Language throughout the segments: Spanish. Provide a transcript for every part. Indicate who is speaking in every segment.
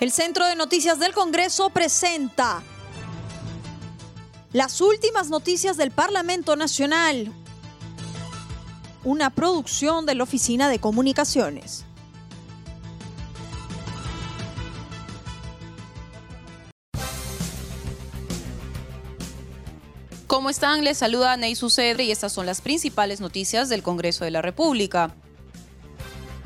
Speaker 1: El Centro de Noticias del Congreso presenta las últimas noticias del Parlamento Nacional, una producción de la Oficina de Comunicaciones.
Speaker 2: ¿Cómo están? Les saluda Ney Sucedre y estas son las principales noticias del Congreso de la República.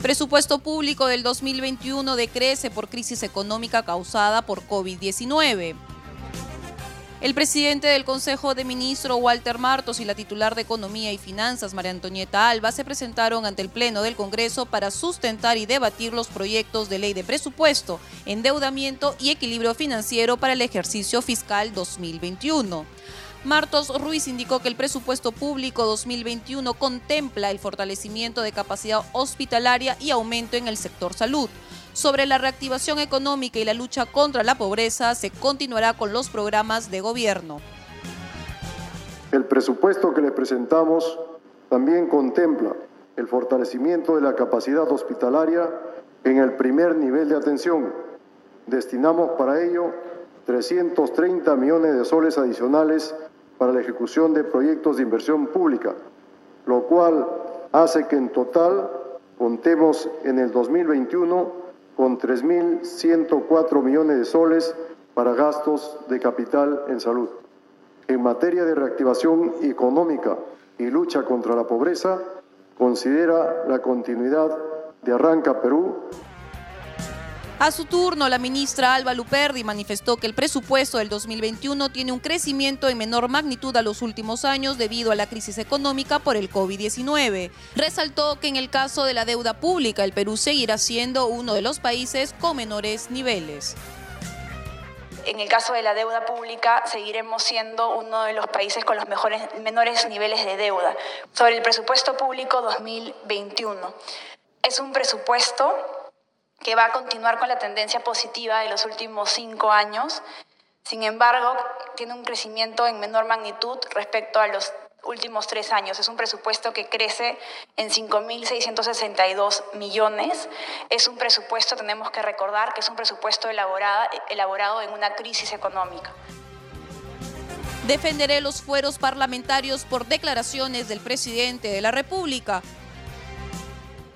Speaker 2: Presupuesto público del 2021 decrece por crisis económica causada por COVID-19. El presidente del Consejo de Ministros, Walter Martos, y la titular de Economía y Finanzas, María Antonieta Alba, se presentaron ante el Pleno del Congreso para sustentar y debatir los proyectos de ley de presupuesto, endeudamiento y equilibrio financiero para el ejercicio fiscal 2021. Martos Ruiz indicó que el presupuesto público 2021 contempla el fortalecimiento de capacidad hospitalaria y aumento en el sector salud. Sobre la reactivación económica y la lucha contra la pobreza, se continuará con los programas de gobierno.
Speaker 3: El presupuesto que le presentamos también contempla el fortalecimiento de la capacidad hospitalaria en el primer nivel de atención. Destinamos para ello 330 millones de soles adicionales para la ejecución de proyectos de inversión pública, lo cual hace que en total contemos en el 2021 con 3.104 millones de soles para gastos de capital en salud. En materia de reactivación económica y lucha contra la pobreza, considera la continuidad de Arranca Perú
Speaker 2: a su turno, la ministra Alba Luperdi manifestó que el presupuesto del 2021 tiene un crecimiento en menor magnitud a los últimos años debido a la crisis económica por el COVID-19. Resaltó que en el caso de la deuda pública, el Perú seguirá siendo uno de los países con menores niveles.
Speaker 4: En el caso de la deuda pública, seguiremos siendo uno de los países con los mejores, menores niveles de deuda. Sobre el presupuesto público 2021, es un presupuesto que va a continuar con la tendencia positiva de los últimos cinco años. Sin embargo, tiene un crecimiento en menor magnitud respecto a los últimos tres años. Es un presupuesto que crece en 5.662 millones. Es un presupuesto, tenemos que recordar, que es un presupuesto elaborado, elaborado en una crisis económica.
Speaker 2: Defenderé los fueros parlamentarios por declaraciones del presidente de la República.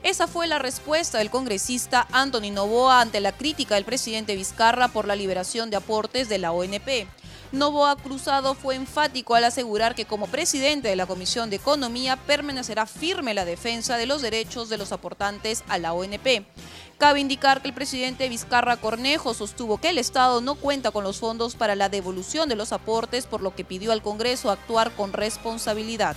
Speaker 2: Esa fue la respuesta del congresista Anthony Novoa ante la crítica del presidente Vizcarra por la liberación de aportes de la ONP. Novoa Cruzado fue enfático al asegurar que como presidente de la Comisión de Economía permanecerá firme la defensa de los derechos de los aportantes a la ONP. Cabe indicar que el presidente Vizcarra Cornejo sostuvo que el Estado no cuenta con los fondos para la devolución de los aportes, por lo que pidió al Congreso actuar con responsabilidad.